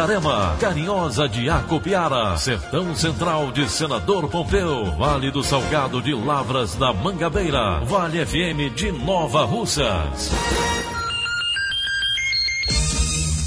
Itarema, Carinhosa de Acopiara, Sertão Central de Senador Pompeu, Vale do Salgado de Lavras da Mangabeira, Vale FM de Nova Russas.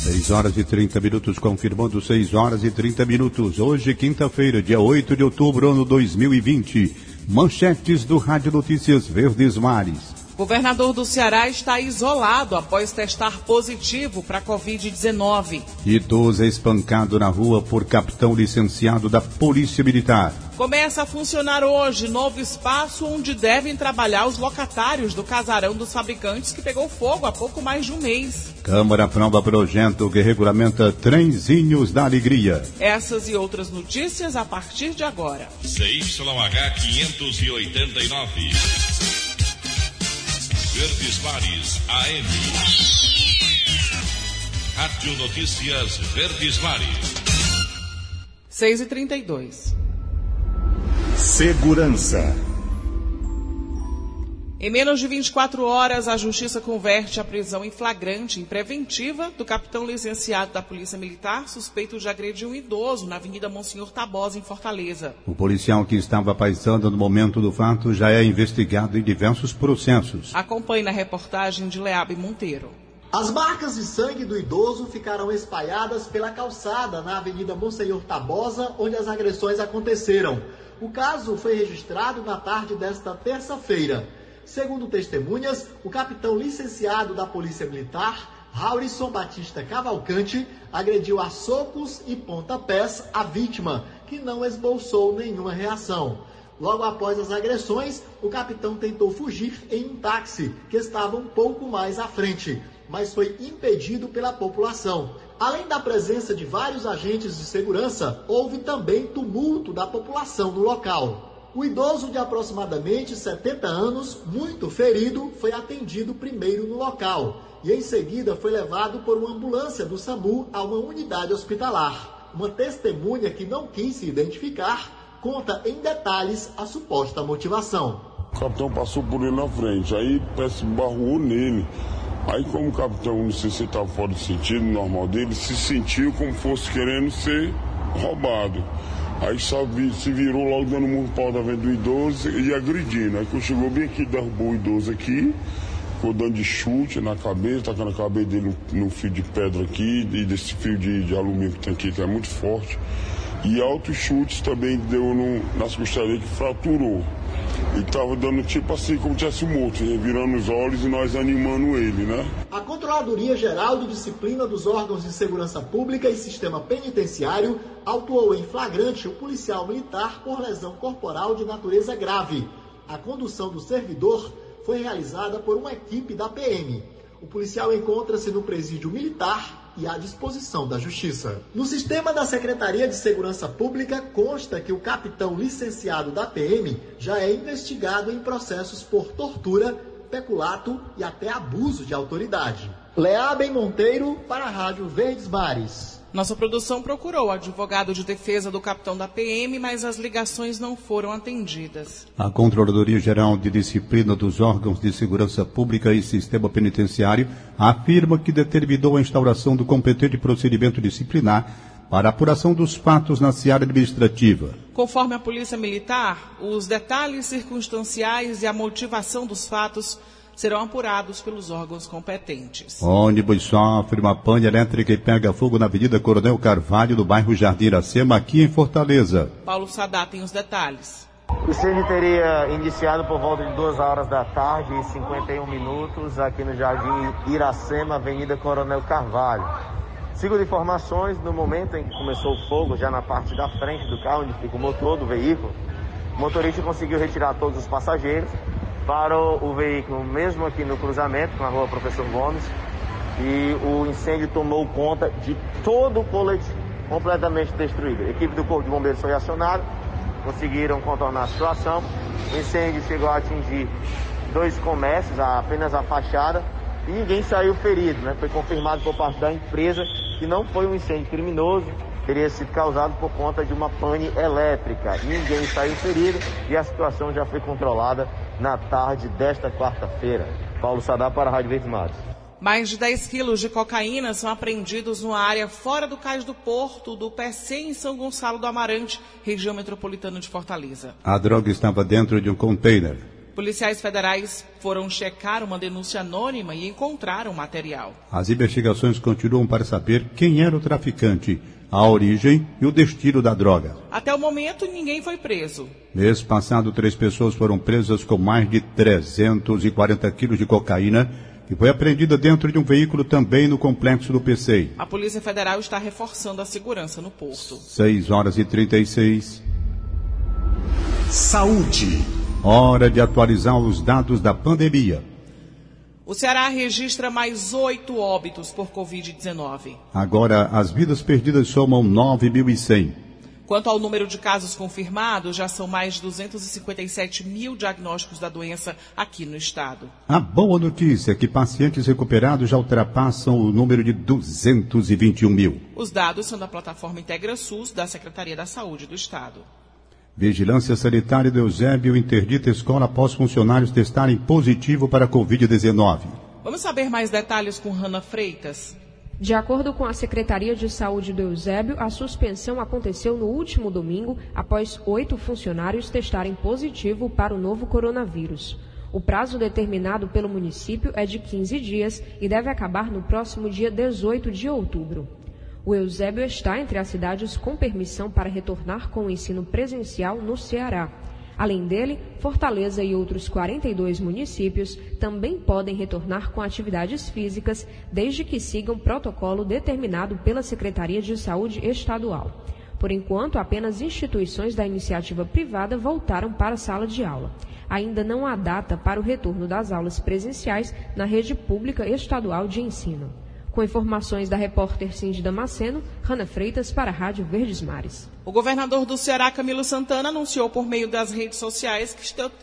6 horas e 30 minutos, confirmando 6 horas e 30 minutos. Hoje, quinta-feira, dia 8 de outubro, ano 2020. Manchetes do Rádio Notícias Verdes Mares. Governador do Ceará está isolado após testar positivo para Covid-19. Idoso é espancado na rua por capitão licenciado da Polícia Militar. Começa a funcionar hoje novo espaço onde devem trabalhar os locatários do casarão dos fabricantes que pegou fogo há pouco mais de um mês. Câmara aprova projeto que regulamenta trenzinhos da alegria. Essas e outras notícias a partir de agora. CYH 589. Verdes Mares AM. Rádio Notícias Verdes Mares. 6 e 32 Segurança. Em menos de 24 horas, a Justiça converte a prisão em flagrante e preventiva do capitão licenciado da Polícia Militar, suspeito de agredir um idoso na Avenida Monsenhor Tabosa, em Fortaleza. O policial que estava paisando no momento do fato já é investigado em diversos processos. Acompanhe na reportagem de Leabe Monteiro. As marcas de sangue do idoso ficaram espalhadas pela calçada na Avenida Monsenhor Tabosa, onde as agressões aconteceram. O caso foi registrado na tarde desta terça-feira. Segundo testemunhas, o capitão licenciado da Polícia Militar, Raurison Batista Cavalcante, agrediu a socos e pontapés a vítima, que não esboçou nenhuma reação. Logo após as agressões, o capitão tentou fugir em um táxi que estava um pouco mais à frente, mas foi impedido pela população. Além da presença de vários agentes de segurança, houve também tumulto da população no local. O idoso de aproximadamente 70 anos, muito ferido, foi atendido primeiro no local e em seguida foi levado por uma ambulância do SAMU a uma unidade hospitalar. Uma testemunha que não quis se identificar conta em detalhes a suposta motivação. O capitão passou por ele na frente, aí parece barrou nele. Aí como o capitão, não se estava fora do sentido normal dele, se sentiu como fosse querendo ser roubado. Aí vi, se virou logo dando um pau da venda do idoso e agredindo. Aí quando chegou bem aqui, derrubou o idoso aqui, ficou dando de chute na cabeça, tacando a cabeça dele no, no fio de pedra aqui e desse fio de, de, alumínio que tem aqui, que é muito forte. E altos chutes também deu no, nas costelas que fraturou. E tava dando tipo assim, como tivesse morto, revirando os olhos e nós animando ele, né? A Controladoria Geral de Disciplina dos Órgãos de Segurança Pública e Sistema Penitenciário autuou em flagrante o policial militar por lesão corporal de natureza grave. A condução do servidor foi realizada por uma equipe da PM. O policial encontra-se no presídio militar e à disposição da Justiça. No sistema da Secretaria de Segurança Pública consta que o capitão licenciado da PM já é investigado em processos por tortura, peculato e até abuso de autoridade. Leabem Monteiro para a Rádio Verdes Mares. Nossa produção procurou o advogado de defesa do capitão da PM, mas as ligações não foram atendidas. A Controladoria Geral de Disciplina dos Órgãos de Segurança Pública e Sistema Penitenciário afirma que determinou a instauração do competente procedimento disciplinar para apuração dos fatos na seara administrativa. Conforme a Polícia Militar, os detalhes circunstanciais e a motivação dos fatos serão apurados pelos órgãos competentes. Ônibus sofre uma pane elétrica e pega fogo na Avenida Coronel Carvalho, no bairro Jardim Iracema, aqui em Fortaleza. Paulo Sadá tem os detalhes. O incêndio teria iniciado por volta de 2 horas da tarde e 51 minutos aqui no Jardim Iracema, Avenida Coronel Carvalho. Segundo informações, no momento em que começou o fogo, já na parte da frente do carro, onde fica o motor do veículo, o motorista conseguiu retirar todos os passageiros, parou o veículo mesmo aqui no cruzamento com a rua Professor Gomes e o incêndio tomou conta de todo o colete completamente destruído. A equipe do Corpo de Bombeiros foi acionada, conseguiram contornar a situação. O incêndio chegou a atingir dois comércios, apenas a fachada, e ninguém saiu ferido. Né? Foi confirmado por parte da empresa que não foi um incêndio criminoso, teria sido causado por conta de uma pane elétrica. Ninguém saiu ferido e a situação já foi controlada na tarde desta quarta-feira. Paulo Sadar para a Rádio Verdes Mares. Mais de 10 quilos de cocaína são apreendidos numa área fora do cais do porto do PC em São Gonçalo do Amarante, região metropolitana de Fortaleza. A droga estava dentro de um container. Policiais federais foram checar uma denúncia anônima e encontraram o material. As investigações continuam para saber quem era o traficante, a origem e o destino da droga. Até o momento, ninguém foi preso. Mês passado, três pessoas foram presas com mais de 340 quilos de cocaína que foi apreendida dentro de um veículo também no complexo do PCI. A Polícia Federal está reforçando a segurança no porto. 6 horas e 36. Saúde. Hora de atualizar os dados da pandemia. O Ceará registra mais oito óbitos por Covid-19. Agora, as vidas perdidas somam 9.100. Quanto ao número de casos confirmados, já são mais de 257 mil diagnósticos da doença aqui no estado. A boa notícia é que pacientes recuperados já ultrapassam o número de 221 mil. Os dados são da plataforma Integra SUS da Secretaria da Saúde do Estado. Vigilância Sanitária do Eusébio interdita escola após funcionários testarem positivo para a Covid-19. Vamos saber mais detalhes com Rana Freitas. De acordo com a Secretaria de Saúde do Eusébio, a suspensão aconteceu no último domingo após oito funcionários testarem positivo para o novo coronavírus. O prazo determinado pelo município é de 15 dias e deve acabar no próximo dia 18 de outubro. O Eusébio está entre as cidades com permissão para retornar com o ensino presencial no Ceará. Além dele, Fortaleza e outros 42 municípios também podem retornar com atividades físicas, desde que sigam protocolo determinado pela Secretaria de Saúde Estadual. Por enquanto, apenas instituições da iniciativa privada voltaram para a sala de aula. Ainda não há data para o retorno das aulas presenciais na rede pública estadual de ensino. Com informações da repórter Cindy Damasceno, Rana Freitas para a Rádio Verdes Mares. O governador do Ceará, Camilo Santana, anunciou por meio das redes sociais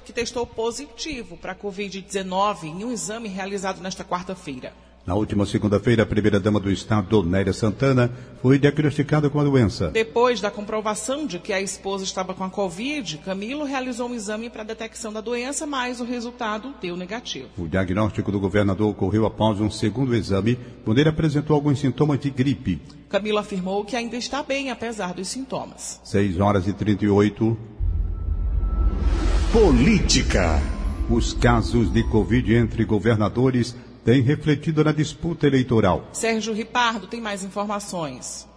que testou positivo para a Covid-19 em um exame realizado nesta quarta-feira. Na última segunda-feira, a primeira-dama do Estado, Nélia Santana, foi diagnosticada com a doença. Depois da comprovação de que a esposa estava com a Covid, Camilo realizou um exame para detecção da doença, mas o resultado deu negativo. O diagnóstico do governador ocorreu após um segundo exame, quando ele apresentou alguns sintomas de gripe. Camilo afirmou que ainda está bem, apesar dos sintomas. 6 horas e 38. Política. Os casos de Covid entre governadores tem refletido na disputa eleitoral. Sérgio Ripardo tem mais informações.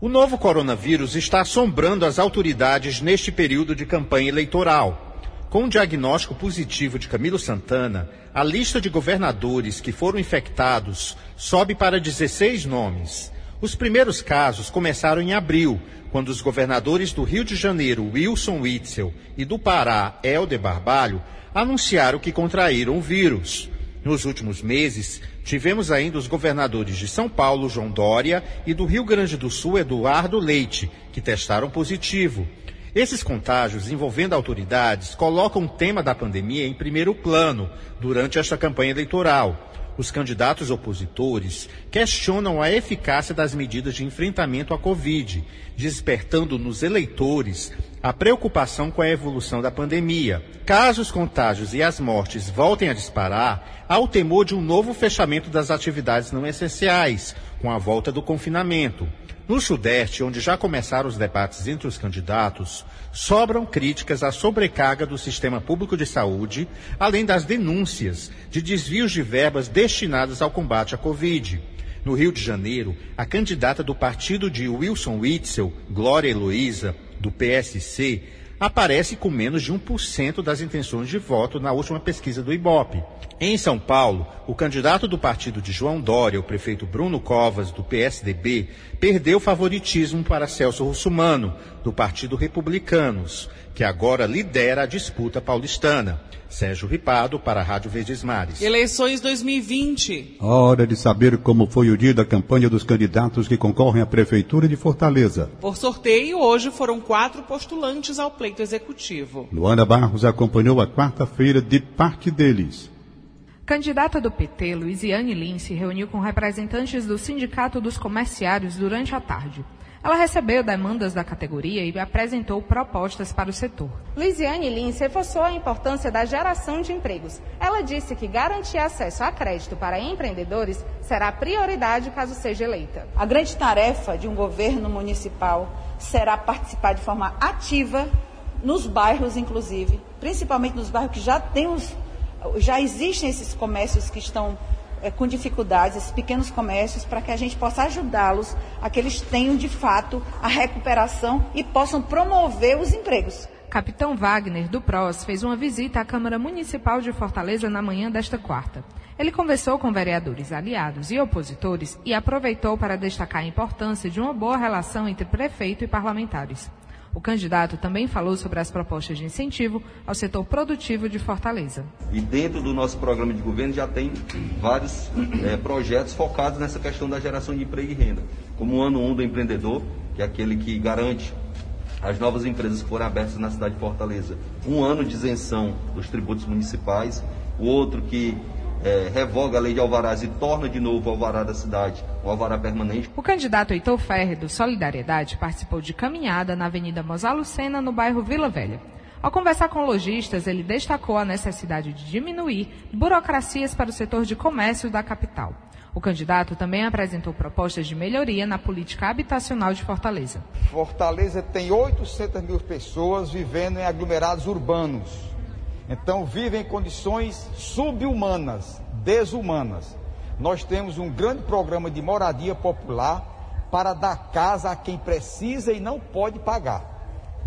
O novo coronavírus está assombrando as autoridades neste período de campanha eleitoral. Com o diagnóstico positivo de Camilo Santana, a lista de governadores que foram infectados sobe para 16 nomes. Os primeiros casos começaram em abril, quando os governadores do Rio de Janeiro, Wilson Witzel, e do Pará, Helder Barbalho, anunciaram que contraíram o vírus. Nos últimos meses, tivemos ainda os governadores de São Paulo, João Dória, e do Rio Grande do Sul, Eduardo Leite, que testaram positivo. Esses contágios envolvendo autoridades colocam o tema da pandemia em primeiro plano durante esta campanha eleitoral. Os candidatos opositores questionam a eficácia das medidas de enfrentamento à Covid, despertando nos eleitores a preocupação com a evolução da pandemia. Caso os contágios e as mortes voltem a disparar, há o temor de um novo fechamento das atividades não essenciais, com a volta do confinamento. No Sudeste, onde já começaram os debates entre os candidatos, sobram críticas à sobrecarga do sistema público de saúde, além das denúncias de desvios de verbas destinadas ao combate à Covid. No Rio de Janeiro, a candidata do partido de Wilson Witzel, Glória Heloísa, do PSC, aparece com menos de 1% das intenções de voto na última pesquisa do Ibope. Em São Paulo, o candidato do partido de João Dória, o prefeito Bruno Covas, do PSDB, perdeu favoritismo para Celso Russumano, do Partido Republicanos, que agora lidera a disputa paulistana. Sérgio Ripado, para a Rádio Verdes Mares. Eleições 2020. Hora de saber como foi o dia da campanha dos candidatos que concorrem à Prefeitura de Fortaleza. Por sorteio, hoje foram quatro postulantes ao pleito executivo. Luana Barros acompanhou a quarta-feira de parte deles. Candidata do PT, Luiziane Lin, se reuniu com representantes do Sindicato dos Comerciários durante a tarde. Ela recebeu demandas da categoria e apresentou propostas para o setor. Luiziane Lins reforçou a importância da geração de empregos. Ela disse que garantir acesso a crédito para empreendedores será prioridade caso seja eleita. A grande tarefa de um governo municipal será participar de forma ativa nos bairros, inclusive, principalmente nos bairros que já têm os, já existem esses comércios que estão é, com dificuldades, esses pequenos comércios, para que a gente possa ajudá-los a que eles tenham de fato a recuperação e possam promover os empregos. Capitão Wagner, do PROS, fez uma visita à Câmara Municipal de Fortaleza na manhã desta quarta. Ele conversou com vereadores aliados e opositores e aproveitou para destacar a importância de uma boa relação entre prefeito e parlamentares. O candidato também falou sobre as propostas de incentivo ao setor produtivo de Fortaleza. E dentro do nosso programa de governo já tem vários é, projetos focados nessa questão da geração de emprego e renda. Como o Ano 1 do Empreendedor, que é aquele que garante as novas empresas que forem abertas na cidade de Fortaleza. Um ano de isenção dos tributos municipais. O outro que é, revoga a lei de alvarás e torna de novo o alvará da cidade um alvará permanente. O candidato Heitor Ferre, do Solidariedade, participou de caminhada na Avenida Mosalo Sena, no bairro Vila Velha. Ao conversar com lojistas, ele destacou a necessidade de diminuir burocracias para o setor de comércio da capital. O candidato também apresentou propostas de melhoria na política habitacional de Fortaleza. Fortaleza tem 800 mil pessoas vivendo em aglomerados urbanos então vivem em condições subhumanas, desumanas. Nós temos um grande programa de moradia popular para dar casa a quem precisa e não pode pagar.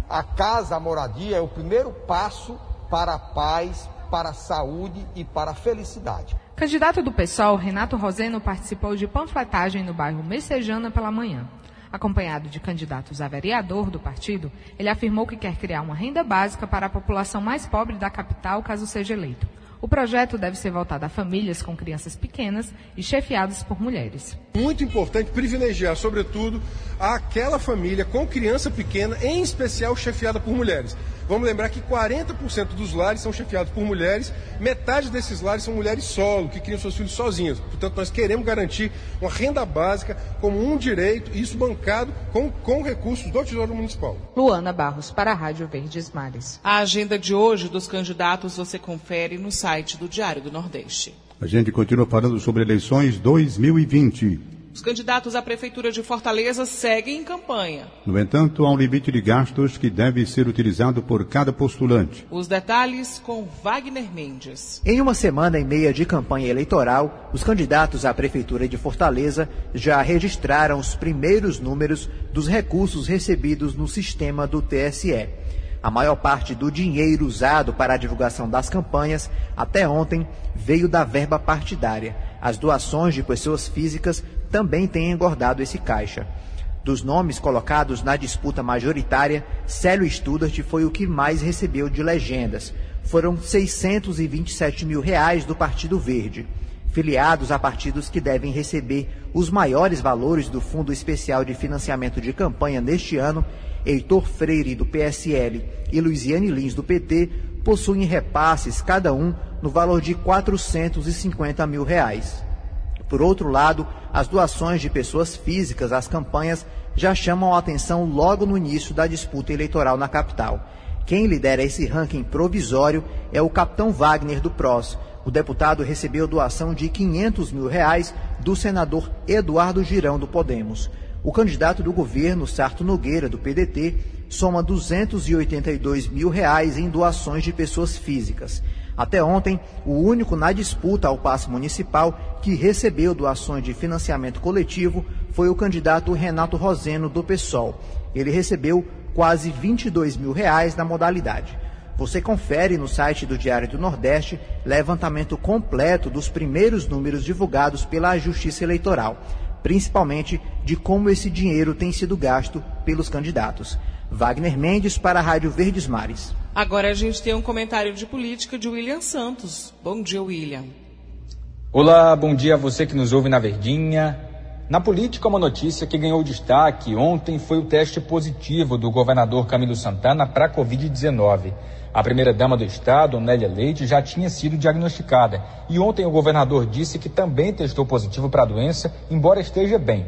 A casa, a moradia é o primeiro passo para a paz, para a saúde e para a felicidade. Candidato do PSOL, Renato Roseno participou de panfletagem no bairro Messejana pela manhã. Acompanhado de candidatos a vereador do partido, ele afirmou que quer criar uma renda básica para a população mais pobre da capital caso seja eleito. O projeto deve ser voltado a famílias com crianças pequenas e chefiadas por mulheres. Muito importante privilegiar, sobretudo, aquela família com criança pequena, em especial chefiada por mulheres. Vamos lembrar que 40% dos lares são chefiados por mulheres, metade desses lares são mulheres solo, que criam seus filhos sozinhas. Portanto, nós queremos garantir uma renda básica como um direito, isso bancado com, com recursos do Tesouro Municipal. Luana Barros, para a Rádio Verdes Mares. A agenda de hoje dos candidatos você confere no site do Diário do Nordeste. A gente continua falando sobre eleições 2020. Os candidatos à Prefeitura de Fortaleza seguem em campanha. No entanto, há um limite de gastos que deve ser utilizado por cada postulante. Os detalhes com Wagner Mendes. Em uma semana e meia de campanha eleitoral, os candidatos à Prefeitura de Fortaleza já registraram os primeiros números dos recursos recebidos no sistema do TSE. A maior parte do dinheiro usado para a divulgação das campanhas até ontem veio da verba partidária. As doações de pessoas físicas também tem engordado esse caixa. Dos nomes colocados na disputa majoritária, Célio Studart foi o que mais recebeu de legendas. Foram 627 mil reais do Partido Verde. Filiados a partidos que devem receber os maiores valores do Fundo Especial de Financiamento de Campanha neste ano, Heitor Freire, do PSL, e Luiziane Lins, do PT, possuem repasses, cada um, no valor de 450 mil reais. Por outro lado, as doações de pessoas físicas às campanhas já chamam a atenção logo no início da disputa eleitoral na capital. Quem lidera esse ranking provisório é o capitão Wagner do PROS. O deputado recebeu doação de 500 mil reais do senador Eduardo Girão do Podemos. O candidato do governo, Sarto Nogueira, do PDT, soma 282 mil reais em doações de pessoas físicas. Até ontem, o único na disputa ao passe municipal que recebeu doações de financiamento coletivo foi o candidato Renato Roseno, do PSOL. Ele recebeu quase 22 mil reais na modalidade. Você confere no site do Diário do Nordeste levantamento completo dos primeiros números divulgados pela Justiça Eleitoral, principalmente de como esse dinheiro tem sido gasto pelos candidatos. Wagner Mendes para a Rádio Verdes Mares. Agora a gente tem um comentário de política de William Santos. Bom dia, William. Olá, bom dia a você que nos ouve na Verdinha. Na política, uma notícia que ganhou destaque ontem foi o teste positivo do governador Camilo Santana para a Covid-19. A primeira-dama do estado, Nélia Leite, já tinha sido diagnosticada e ontem o governador disse que também testou positivo para a doença, embora esteja bem.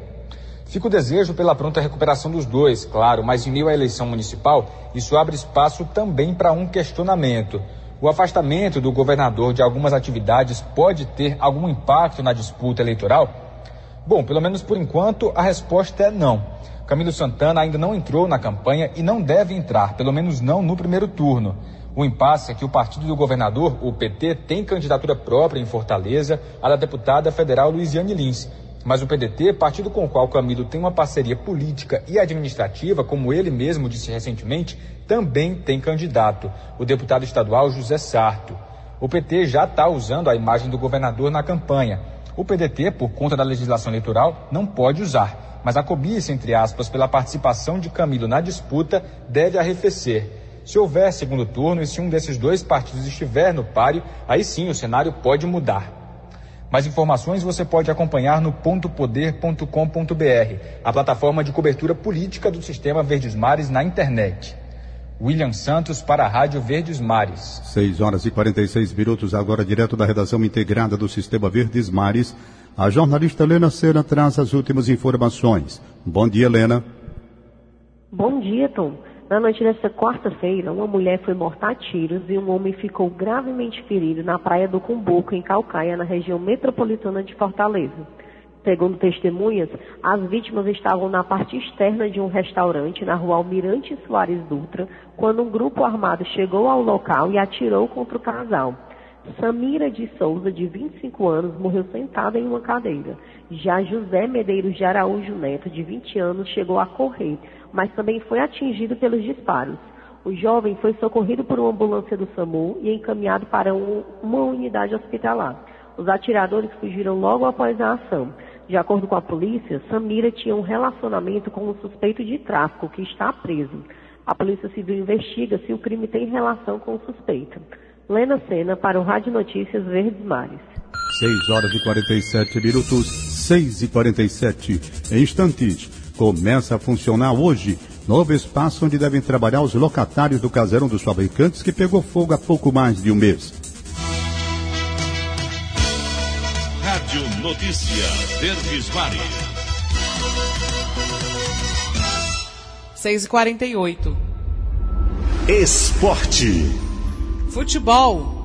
Fica o desejo pela pronta recuperação dos dois, claro, mas em meio à eleição municipal, isso abre espaço também para um questionamento. O afastamento do governador de algumas atividades pode ter algum impacto na disputa eleitoral? Bom, pelo menos por enquanto, a resposta é não. Camilo Santana ainda não entrou na campanha e não deve entrar, pelo menos não no primeiro turno. O impasse é que o partido do governador, o PT, tem candidatura própria em Fortaleza, a da deputada federal Luiziane Lins. Mas o PDT, partido com o qual Camilo tem uma parceria política e administrativa, como ele mesmo disse recentemente, também tem candidato, o deputado estadual José Sarto. O PT já está usando a imagem do governador na campanha. O PDT, por conta da legislação eleitoral, não pode usar, mas a cobiça, entre aspas, pela participação de Camilo na disputa deve arrefecer. Se houver segundo turno e se um desses dois partidos estiver no páreo, aí sim o cenário pode mudar. Mais informações você pode acompanhar no pontopoder.com.br, a plataforma de cobertura política do Sistema Verdes Mares na internet. William Santos para a Rádio Verdes Mares. 6 horas e 46 minutos, agora direto da redação integrada do Sistema Verdes Mares. A jornalista Helena Sena traz as últimas informações. Bom dia, Helena. Bom dia, Tom. Na noite desta quarta-feira, uma mulher foi morta a tiros e um homem ficou gravemente ferido na praia do Cumbuco, em Calcaia, na região metropolitana de Fortaleza. Segundo testemunhas, as vítimas estavam na parte externa de um restaurante na rua Almirante Soares Dutra, quando um grupo armado chegou ao local e atirou contra o casal. Samira de Souza, de 25 anos, morreu sentada em uma cadeira. Já José Medeiros de Araújo Neto, de 20 anos, chegou a correr, mas também foi atingido pelos disparos. O jovem foi socorrido por uma ambulância do SAMU e encaminhado para um, uma unidade hospitalar. Os atiradores fugiram logo após a ação. De acordo com a polícia, Samira tinha um relacionamento com um suspeito de tráfico que está preso. A Polícia Civil investiga se o crime tem relação com o suspeito. Lena Sena para o Rádio Notícias Verdes Mares. 6 horas e 47 minutos, 6 e 47. Em instantes, começa a funcionar hoje novo espaço onde devem trabalhar os locatários do casarão dos fabricantes que pegou fogo há pouco mais de um mês. Rádio Notícia Verdes Mares. 6 e 48 Esporte. Futebol.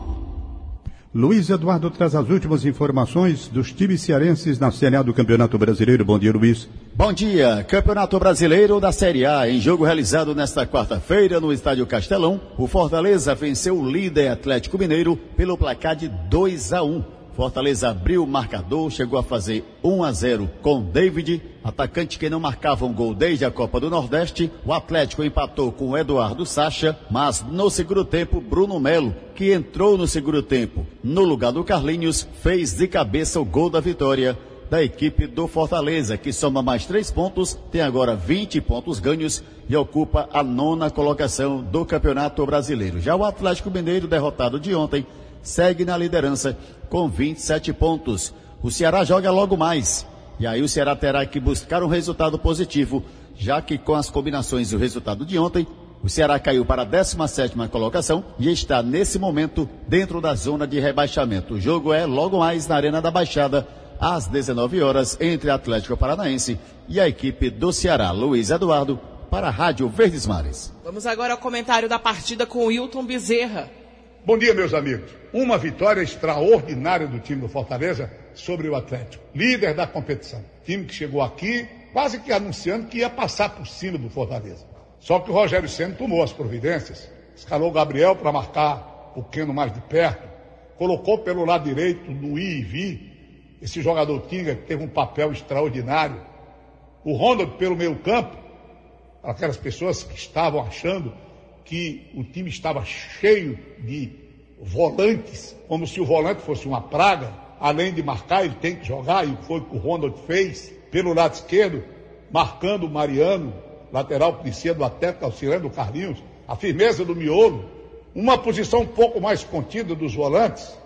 Luiz Eduardo traz as últimas informações dos times cearenses na Série A do Campeonato Brasileiro. Bom dia, Luiz. Bom dia. Campeonato Brasileiro da Série A. Em jogo realizado nesta quarta-feira no Estádio Castelão, o Fortaleza venceu o líder Atlético Mineiro pelo placar de 2 a 1. Fortaleza abriu o marcador, chegou a fazer 1 a 0 com David, atacante que não marcava um gol desde a Copa do Nordeste. O Atlético empatou com o Eduardo Sacha, mas no segundo tempo, Bruno Melo, que entrou no segundo tempo no lugar do Carlinhos, fez de cabeça o gol da vitória da equipe do Fortaleza, que soma mais três pontos, tem agora 20 pontos ganhos e ocupa a nona colocação do Campeonato Brasileiro. Já o Atlético Mineiro, derrotado de ontem, segue na liderança com 27 pontos. O Ceará joga logo mais. E aí o Ceará terá que buscar um resultado positivo, já que com as combinações e o resultado de ontem, o Ceará caiu para a 17 colocação e está nesse momento dentro da zona de rebaixamento. O jogo é logo mais na Arena da Baixada, às 19 horas, entre Atlético Paranaense e a equipe do Ceará. Luiz Eduardo, para a Rádio Verdes Mares. Vamos agora ao comentário da partida com o Wilton Bezerra. Bom dia, meus amigos. Uma vitória extraordinária do time do Fortaleza sobre o Atlético, líder da competição. Time que chegou aqui quase que anunciando que ia passar por cima do Fortaleza. Só que o Rogério Senna tomou as providências, escalou o Gabriel para marcar um pouquinho mais de perto, colocou pelo lado direito no I e Vi, esse jogador Tinga que teve um papel extraordinário. O Ronald pelo meio campo aquelas pessoas que estavam achando que o time estava cheio de volantes, como se o volante fosse uma praga, além de marcar, ele tem que jogar, e foi o que o Ronald fez, pelo lado esquerdo, marcando o Mariano, lateral polícia do Atlético, auxiliando o Carlinhos, a firmeza do miolo, uma posição um pouco mais contida dos volantes,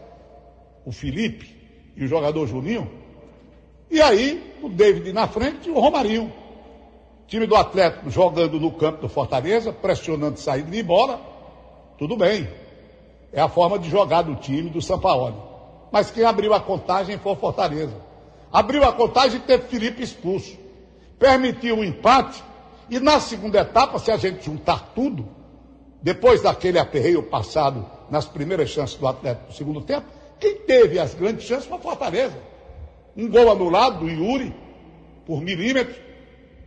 o Felipe e o jogador Juninho, e aí o David na frente e o Romarinho. Time do Atlético jogando no campo do Fortaleza, pressionando saída de bola, tudo bem. É a forma de jogar do time do Sampaoli. Mas quem abriu a contagem foi o Fortaleza. Abriu a contagem e teve Felipe expulso. Permitiu o empate e na segunda etapa, se a gente juntar tudo, depois daquele aperreio passado nas primeiras chances do Atlético no segundo tempo, quem teve as grandes chances foi o Fortaleza. Um gol anulado do Yuri, por milímetros.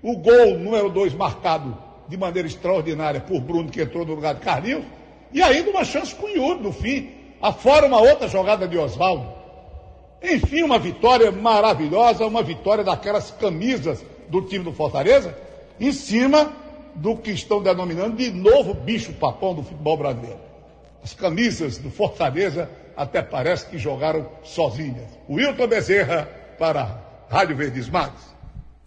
O gol número dois marcado de maneira extraordinária por Bruno, que entrou no lugar de Carlinhos. E ainda uma chance com o Yuri no fim. Afora uma outra jogada de Oswaldo. Enfim, uma vitória maravilhosa, uma vitória daquelas camisas do time do Fortaleza, em cima do que estão denominando de novo bicho papão do futebol brasileiro. As camisas do Fortaleza até parece que jogaram sozinhas. Wilton Bezerra para a Rádio Verdes Mares.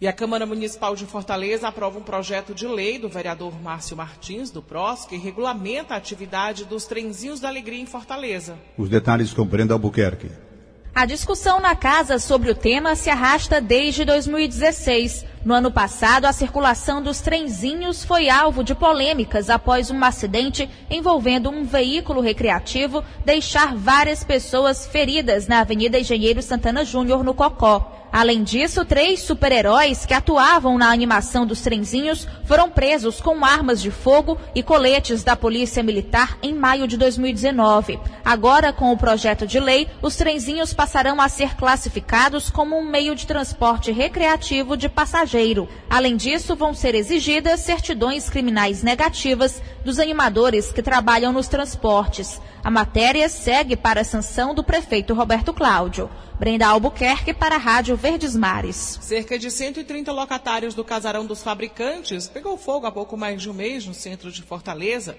E a Câmara Municipal de Fortaleza aprova um projeto de lei do vereador Márcio Martins, do PROS, que regulamenta a atividade dos trenzinhos da alegria em Fortaleza. Os detalhes com Brenda Albuquerque. A discussão na casa sobre o tema se arrasta desde 2016. No ano passado, a circulação dos trenzinhos foi alvo de polêmicas após um acidente envolvendo um veículo recreativo deixar várias pessoas feridas na Avenida Engenheiro Santana Júnior, no Cocó. Além disso, três super-heróis que atuavam na animação dos trenzinhos foram presos com armas de fogo e coletes da Polícia Militar em maio de 2019. Agora, com o projeto de lei, os trenzinhos passarão a ser classificados como um meio de transporte recreativo de passageiro. Além disso, vão ser exigidas certidões criminais negativas dos animadores que trabalham nos transportes. A matéria segue para a sanção do prefeito Roberto Cláudio. Brenda Albuquerque para a Rádio Verdes Mares. Cerca de 130 locatários do Casarão dos Fabricantes pegou fogo há pouco mais de um mês no centro de Fortaleza.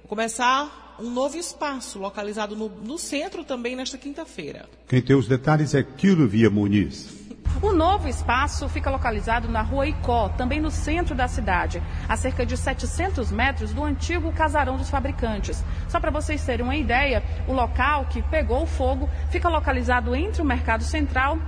Vou começar um novo espaço localizado no, no centro também nesta quinta-feira. Quem tem os detalhes é Quilo Via Muniz. O novo espaço fica localizado na rua Icó, também no centro da cidade, a cerca de 700 metros do antigo casarão dos fabricantes. Só para vocês terem uma ideia, o local que pegou fogo fica localizado entre o Mercado Central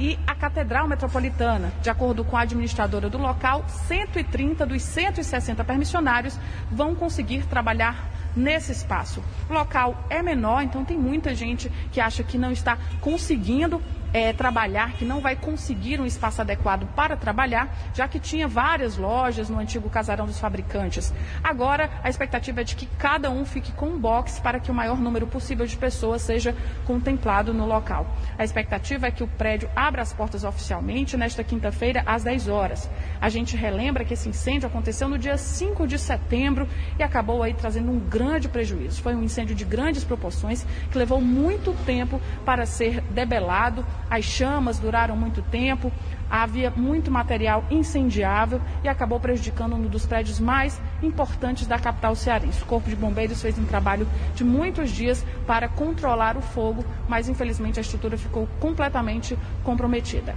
e a Catedral Metropolitana. De acordo com a administradora do local, 130 dos 160 permissionários vão conseguir trabalhar nesse espaço. O local é menor, então tem muita gente que acha que não está conseguindo é, trabalhar, que não vai conseguir um espaço adequado para trabalhar, já que tinha várias lojas no antigo casarão dos fabricantes. Agora, a expectativa é de que cada um fique com um box para que o maior número possível de pessoas seja contemplado no local. A expectativa é que o prédio abra as portas oficialmente nesta quinta-feira, às 10 horas. A gente relembra que esse incêndio aconteceu no dia 5 de setembro e acabou aí trazendo um grande prejuízo. Foi um incêndio de grandes proporções que levou muito tempo para ser debelado as chamas duraram muito tempo, havia muito material incendiável e acabou prejudicando um dos prédios mais importantes da capital cearense. O Corpo de Bombeiros fez um trabalho de muitos dias para controlar o fogo, mas infelizmente a estrutura ficou completamente comprometida.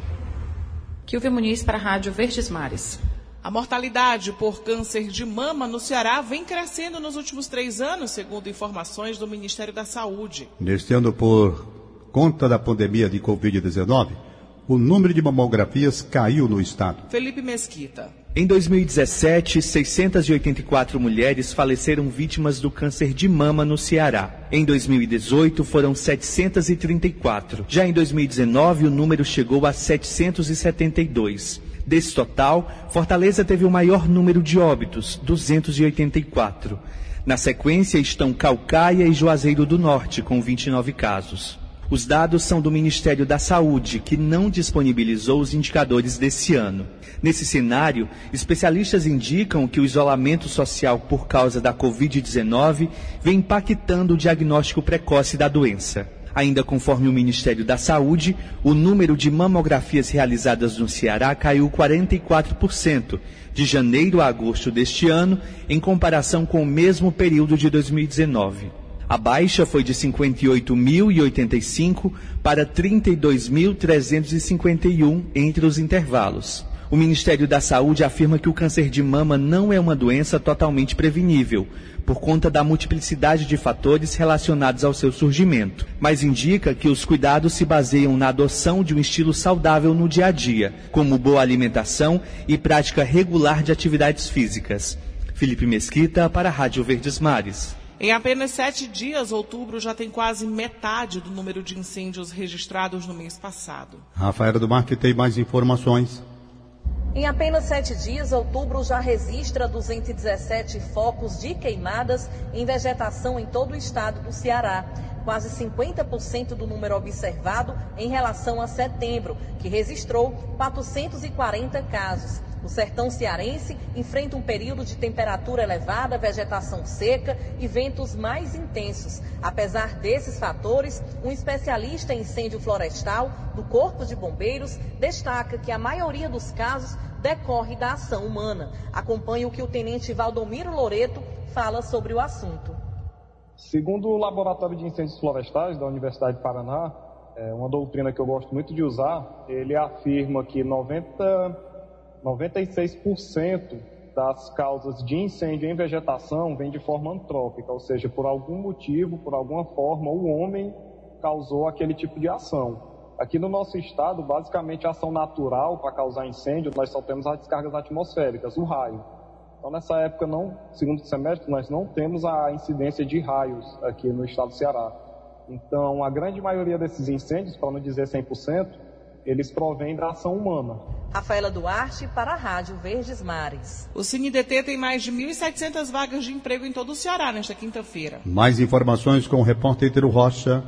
Kilvio Muniz para a Rádio Verdes Mares. A mortalidade por câncer de mama no Ceará vem crescendo nos últimos três anos, segundo informações do Ministério da Saúde. Neste ano, por conta da pandemia de Covid-19, o número de mamografias caiu no estado. Felipe Mesquita. Em 2017, 684 mulheres faleceram vítimas do câncer de mama no Ceará. Em 2018, foram 734. Já em 2019, o número chegou a 772. Desse total, Fortaleza teve o maior número de óbitos, 284. Na sequência estão Calcaia e Juazeiro do Norte, com 29 casos. Os dados são do Ministério da Saúde, que não disponibilizou os indicadores desse ano. Nesse cenário, especialistas indicam que o isolamento social por causa da Covid-19 vem impactando o diagnóstico precoce da doença. Ainda conforme o Ministério da Saúde, o número de mamografias realizadas no Ceará caiu 44% de janeiro a agosto deste ano, em comparação com o mesmo período de 2019. A baixa foi de 58.085 para 32.351 entre os intervalos. O Ministério da Saúde afirma que o câncer de mama não é uma doença totalmente prevenível, por conta da multiplicidade de fatores relacionados ao seu surgimento, mas indica que os cuidados se baseiam na adoção de um estilo saudável no dia a dia, como boa alimentação e prática regular de atividades físicas. Felipe Mesquita para a Rádio Verdes Mares. Em apenas sete dias, outubro já tem quase metade do número de incêndios registrados no mês passado. Rafaela do Mar que tem mais informações. Em apenas sete dias, outubro já registra 217 focos de queimadas em vegetação em todo o estado do Ceará. Quase 50% do número observado em relação a setembro, que registrou 440 casos. O sertão cearense enfrenta um período de temperatura elevada, vegetação seca e ventos mais intensos. Apesar desses fatores, um especialista em incêndio florestal do Corpo de Bombeiros destaca que a maioria dos casos decorre da ação humana. Acompanhe o que o tenente Valdomiro Loreto fala sobre o assunto. Segundo o Laboratório de Incêndios Florestais da Universidade de Paraná, é uma doutrina que eu gosto muito de usar, ele afirma que 90 96% das causas de incêndio em vegetação vem de forma antrópica, ou seja, por algum motivo, por alguma forma, o homem causou aquele tipo de ação. Aqui no nosso estado, basicamente, a ação natural para causar incêndio, nós só temos as descargas atmosféricas, o raio. Então, nessa época, não, segundo semestre, nós não temos a incidência de raios aqui no estado do Ceará. Então, a grande maioria desses incêndios, para não dizer 100%, eles provêm da ação humana. Rafaela Duarte para a Rádio Verdes Mares. O CineDT tem mais de 1.700 vagas de emprego em todo o Ceará nesta quinta-feira. Mais informações com o repórter Ítero Rocha.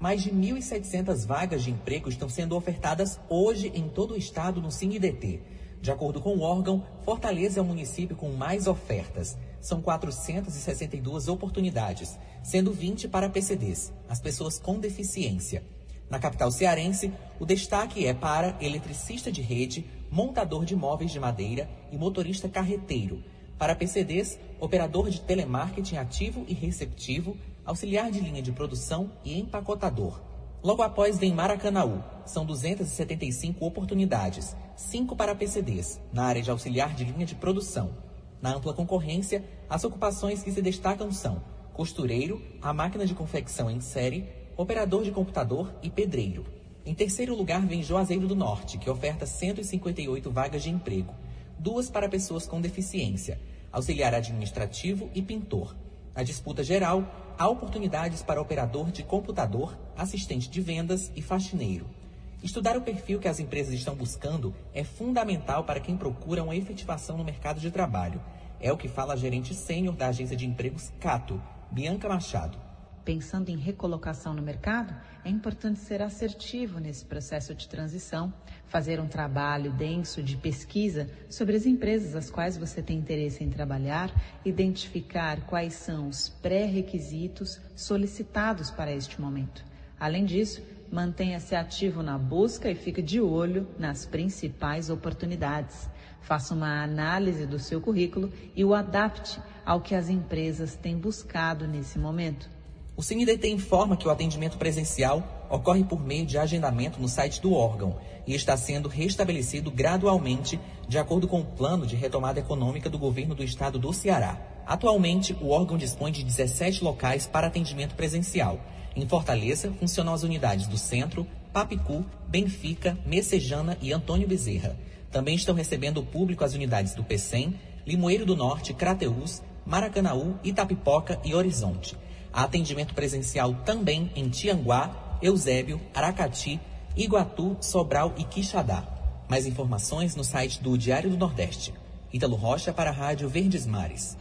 Mais de 1.700 vagas de emprego estão sendo ofertadas hoje em todo o estado no CineDT. De acordo com o órgão, Fortaleza é o município com mais ofertas. São 462 oportunidades, sendo 20 para PCDs, as pessoas com deficiência. Na capital cearense, o destaque é para eletricista de rede, montador de móveis de madeira e motorista carreteiro. Para PCDs, operador de telemarketing ativo e receptivo, auxiliar de linha de produção e empacotador. Logo após vem Maracanaú. São 275 oportunidades, 5 para PCDs, na área de auxiliar de linha de produção. Na ampla concorrência, as ocupações que se destacam são costureiro, a máquina de confecção em série, operador de computador e pedreiro. Em terceiro lugar vem Juazeiro do Norte, que oferta 158 vagas de emprego, duas para pessoas com deficiência, auxiliar administrativo e pintor. Na disputa geral, há oportunidades para operador de computador, assistente de vendas e faxineiro. Estudar o perfil que as empresas estão buscando é fundamental para quem procura uma efetivação no mercado de trabalho. É o que fala a gerente sênior da agência de empregos Cato, Bianca Machado pensando em recolocação no mercado, é importante ser assertivo nesse processo de transição, fazer um trabalho denso de pesquisa sobre as empresas às quais você tem interesse em trabalhar, identificar quais são os pré-requisitos solicitados para este momento. Além disso, mantenha-se ativo na busca e fique de olho nas principais oportunidades. Faça uma análise do seu currículo e o adapte ao que as empresas têm buscado nesse momento. O CineDT informa que o atendimento presencial ocorre por meio de agendamento no site do órgão e está sendo restabelecido gradualmente de acordo com o plano de retomada econômica do governo do estado do Ceará. Atualmente, o órgão dispõe de 17 locais para atendimento presencial. Em Fortaleza, funcionam as unidades do Centro, Papicu, Benfica, Messejana e Antônio Bezerra. Também estão recebendo o público as unidades do PECEM, Limoeiro do Norte, Crateús, Maracanaú, Itapipoca e Horizonte. Atendimento presencial também em Tianguá, Eusébio, Aracati, Iguatu, Sobral e Quixadá. Mais informações no site do Diário do Nordeste. Ítalo Rocha para a Rádio Verdes Mares.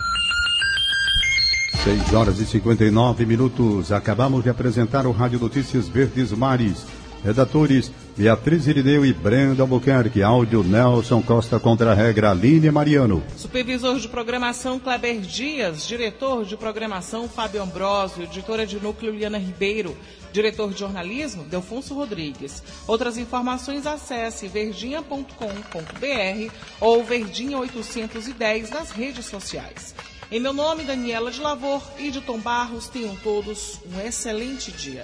6 horas e 59 minutos. Acabamos de apresentar o Rádio Notícias Verdes Mares. Redatores Beatriz Irineu e Brenda Albuquerque. Áudio Nelson Costa contra a regra Aline Mariano. Supervisor de programação Kleber Dias. Diretor de programação Fábio Ambrosio. Editora de núcleo Liana Ribeiro. Diretor de jornalismo Delfonso Rodrigues. Outras informações acesse verdinha.com.br ou Verdinha 810 nas redes sociais. Em meu nome, Daniela de Lavor e de Tom Barros, tenham todos um excelente dia.